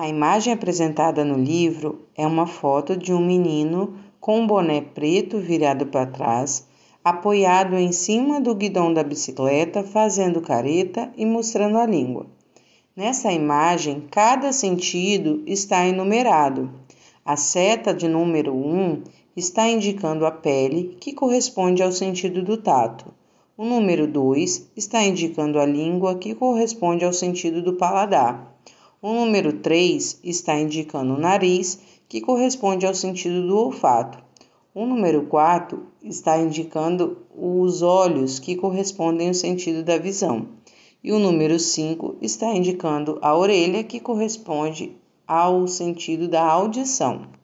A imagem apresentada no livro é uma foto de um menino com um boné preto virado para trás, apoiado em cima do guidão da bicicleta, fazendo careta e mostrando a língua. Nessa imagem, cada sentido está enumerado. A seta de número 1 está indicando a pele, que corresponde ao sentido do tato. O número 2 está indicando a língua, que corresponde ao sentido do paladar. O número 3 está indicando o nariz, que corresponde ao sentido do olfato. O número 4 está indicando os olhos, que correspondem ao sentido da visão. E o número 5 está indicando a orelha, que corresponde ao sentido da audição.